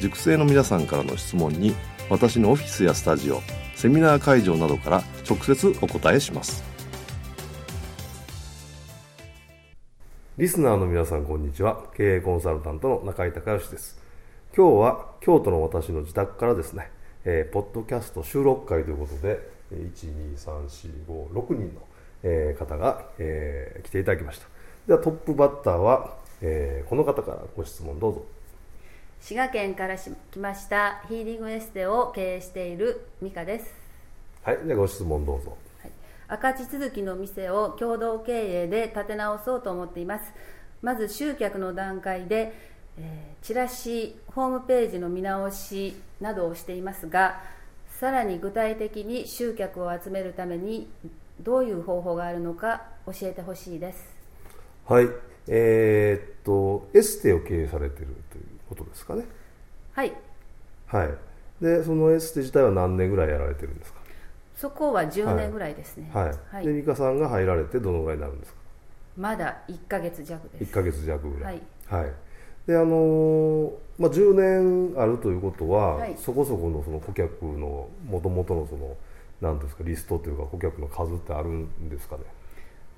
塾生の皆さんからの質問に私のオフィスやスタジオセミナー会場などから直接お答えします。リスナーの皆さんこんにちは。経営コンサルタントの中井孝義です。今日は京都の私の自宅からですね、えー、ポッドキャスト収録会ということで12345人の、えー、方が、えー、来ていただきました。ではトップバッターは、えー、この方からご質問どうぞ。滋賀県から来ましたヒーリングエステを経営している美香です。はいじゃあご質問どうぞ、はい、赤字続きの店を共同経営で立て直そうと思っています。まず集客の段階で、えー、チラシホームページの見直しなどをしていますがさらに具体的に集客を集めるためにどういう方法があるのか教えてほしいです。はい。えー、っとエステを経営されているということですかね。はい。はい。でそのエステ自体は何年ぐらいやられてるんですか？そこは10年ぐらいですね。はい、はい。はい、で美香さんが入られてどのぐらいになるんですか？まだ1か月弱です。1か月弱ぐらい。はい、はい、であのー、まあ、10年あるということは、はい、そこそこのその顧客のもともとのその何ですかリストというか顧客の数ってあるんですかね？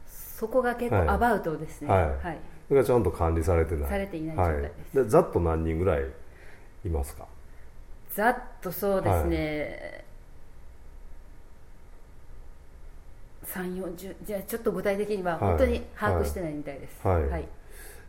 そこが結構アバウトですね。はい、はいそれがちゃんと管理されてない。されていない状態です、はい、でざっと何人ぐらいいますか？ざっとそうですね、はい、3 4 0じゃあちょっと具体的には本当に把握してないみたいです、はい、はい、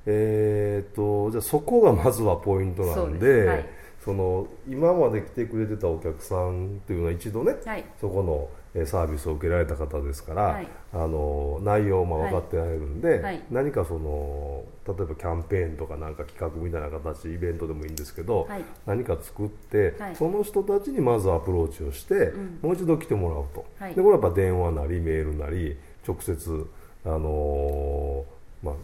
えー、っとじゃあそこがまずはポイントなんで、はい、その今まで来てくれてたお客さんっていうのは一度ね、はい、そこのサービスを受けられた方ですから、はい、あの内容も分かってられるんで、はい、何かその例えばキャンペーンとかなんか企画みたいな形イベントでもいいんですけど、はい、何か作って、その人たちにまずアプローチをして、うん、もう一度来てもらうと、でこれはやっぱ電話なりメールなり直接あのー、まあ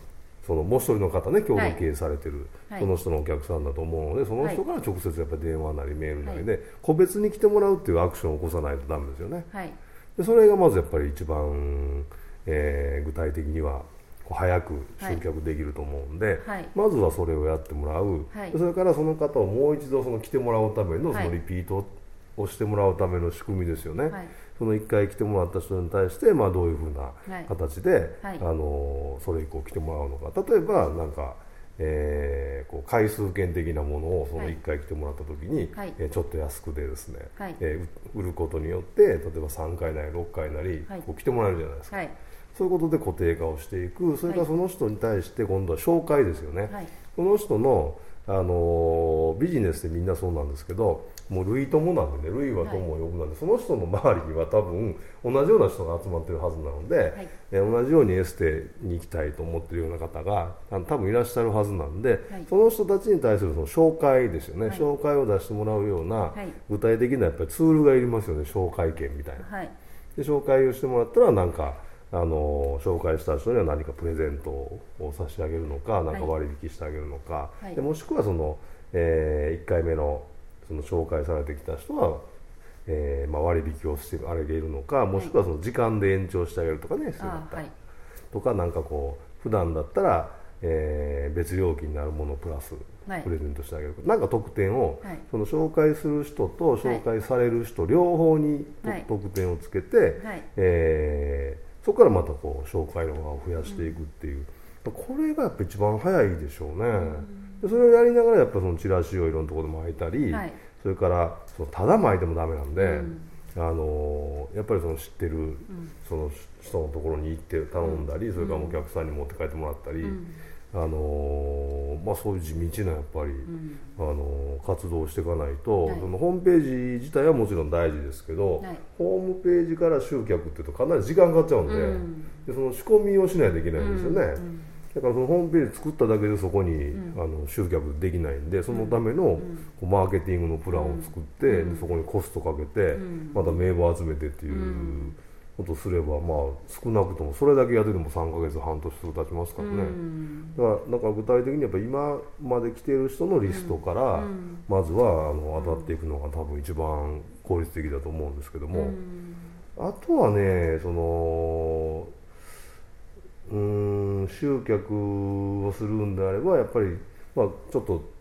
そのもう一人の方ね共同経営されてる、はい、その人のお客さんだと思うのでその人から直接やっぱり電話なりメールなりで、はい、個別に来てもらうっていうアクションを起こさないとダメですよね、はい、でそれがまずやっぱり一番、えー、具体的には早く集客できると思うんで、まずはそれをやってもらう、それからその方をもう一度その来てもらうためのそのリピートをしてもらうための仕組みですよね、その1回来てもらった人に対して、まあ、どういうふうな形で、はい、あのそれ以降来てもらうのか。例えばなんか、えー、こう回数券的なものをその1回来てもらった時に、はい、えー、ちょっと安くでですね、はい、えー、売ることによって例えば3回なり6回なり、こう来てもらえるじゃないですか。そういうことで固定化をしていく。それからその人に対して今度は紹介ですよね、その人のあのビジネスでみんなそうなんですけどもう類友なんでね類は友を呼ぶなんで、はい、その人の周りには多分同じような人が集まってるはずなので、はい、え同じようにエステに行きたいと思ってるような方が多分いらっしゃるはずなんで、はい、その人たちに対するその紹介ですよね、紹介を出してもらうような具体的なやっぱりツールがいりますよね紹介券みたいな。で紹介をしてもらったらなんかあの紹介した人には何かプレゼントを差し上げるのか何か割引してあげるのか、はい、でもしくはその、えー、1回目のその紹介されてきた人は、えーまあ、割引をしてあげるのかもしくはその時間で延長してあげるとかね、はい、そういうったとかなんかこう普段だったら、えー、別料金になるものプラスプレゼントしてあげる、はい、なんか特典を、はい、その紹介する人と紹介される人、両方に、特典をつけて、はい、えーそこからまたこう紹介の輪を増やしていくっていう、これがやっぱ一番早いでしょうね、それをやりながらやっぱそのチラシをいろんなところで巻いたり、はい、それからそのただ巻いてもダメなんで、うん、あのやっぱりその知ってる、その人のところに行って頼んだり、それからお客さんに持って帰ってもらったり。あのまあ、そういう地道なやっぱり、うん、あの活動をしていかないと、はい、そのホームページ自体はもちろん大事ですけど、はい、ホームページから集客っていうとかなり時間かかっちゃうんでうん、でその仕込みをしないといけないんですよね、うん、だからそのホームページ作っただけでそこに、あの集客できないんでそのための、マーケティングのプランを作って、でそこにコストかけて、また名簿を集めてっていう。ことすればまあ少なくともそれだけやってても3か月半年する経ちますからね、だからなんか具体的にやっぱ今まで来てる人のリストから、まずはあの当たっていくのが多分一番効率的だと思うんですけども、あとはねそのうん集客をするんであればやっぱり、まあ、ちょっと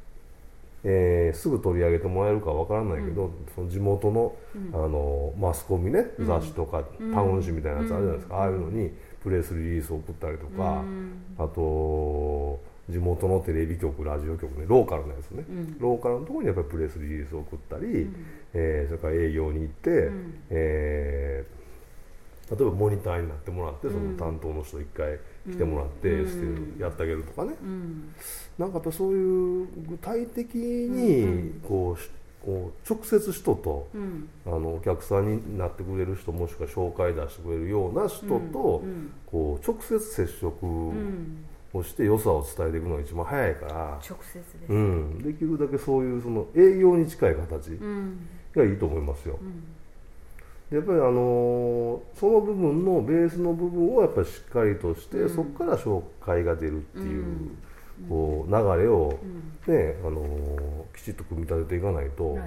えー、すぐ取り上げてもらえるかわからないけど、うん、その地元のうん、あのマスコミね、雑誌とか、タウン誌みたいなやつあるじゃないですか、ああいうのにプレスリリースを送ったりとか、あと地元のテレビ局ラジオ局ねローカルなやつね、ローカルのところにやっぱりプレスリリースを送ったり、うん、えー、それから営業に行って、うん、えー、例えばモニターになってもらってその担当の人一回来てもらって、やってあげるとかね、なんかやっぱそういう具体的にこう、こう直接人と、うん、あのお客さんになってくれる人もしくは紹介出してくれるような人と、うん、こう直接接触をして良さを伝えていくのが一番早いから直接でうん、できるだけそういうその営業に近い形がいいと思いますよ。やっぱりあのその部分のベースの部分をやっぱりしっかりとして、そこから紹介が出るっていう。こう流れを、ねあのきちっと組み立てていかないと、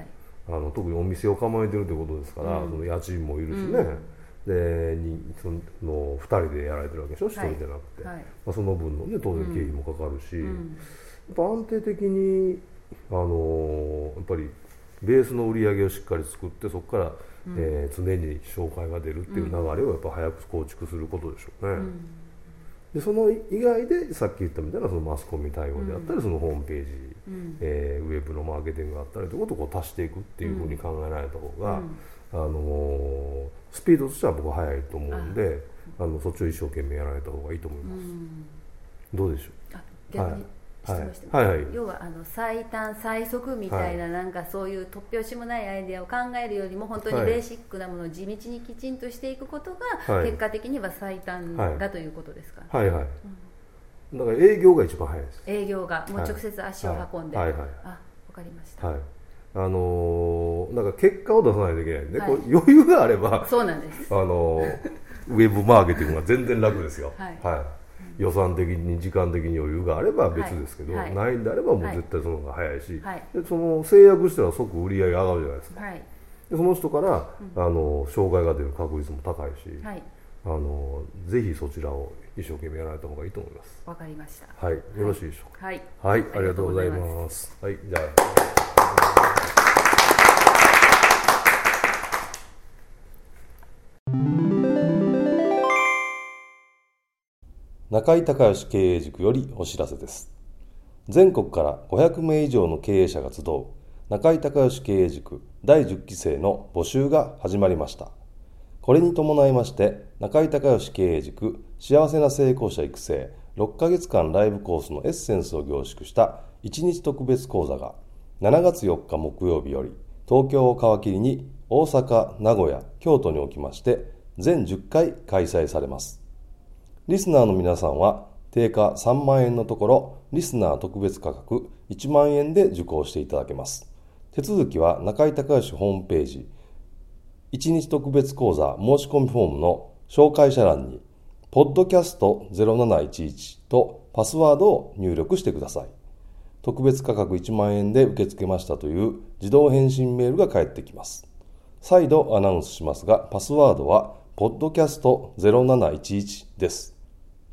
あの特にお店を構えてるということですから、その家賃もいるしね、でにその2人でやられてるわけでしょ、1人じゃなくて、まあ、その分の、ね、当然経費もかかるし、やっぱ安定的に、あのやっぱりベースの売り上げをしっかり作ってそこから、えー、常に紹介が出るっていう流れをやっぱ早く構築することでしょうね。でその以外でさっき言ったみたいなそのマスコミ対応であったり、そのホームページ、うん、えー、ウェブのマーケティングがあったりということをこう足していくっていうふうに考えられた方が、あのスピードとしては僕は速いと思うんであのそっちを一生懸命やられた方がいいと思います。どうでしょう？逆に質問してはい。はいはい、要はあの最短最速みたいな、はい、なんかそういう突拍子もないアイデアを考えるよりも本当にベーシックなものを地道にきちんとしていくことが、結果的には最短だということですか、ね、はい。はい、うん、だから営業が一番早いです。営業がもう直接足を運んで、はい。はいはい、あわかりました、はい。あのー、なんか結果を出さないといけないんで、はい、こ余裕があればそうなんです、あのー、ウェブマーケティングは全然楽ですよ。はい、はい予算的に時間的に余裕があれば別ですけど、はい、ないんであればもう絶対その方が早いし、はい、でその制約したら即売り上げ上がるじゃないですか、はい、でその人から、うん、あの障害が出る確率も高いし、あのぜひそちらを一生懸命やられた方がいいと思います。わかりました。はい。よろしいでしょうか。はい、はい、ありがとうございます。はい。じゃあ中井隆義経営塾よりお知らせです。全国から500名以上の経営者が集う中井隆義経営塾第10期生の募集が始まりました。これに伴いまして、中井隆義経営塾幸せな成功者育成6ヶ月間ライブコースのエッセンスを凝縮した1日特別講座が7月4日木曜日より東京を皮切りに大阪、名古屋、京都におきまして全10回開催されます。リスナーの皆さんは定価3万円のところ、リスナー特別価格1万円で受講していただけます。手続きは中井隆義ホームページ、1日特別講座申し込みフォームの紹介者欄に、ポッドキャスト0711とパスワードを入力してください。特別価格1万円で受け付けましたという自動返信メールが返ってきます。再度アナウンスしますが、パスワードは、ポッドキャスト0711です。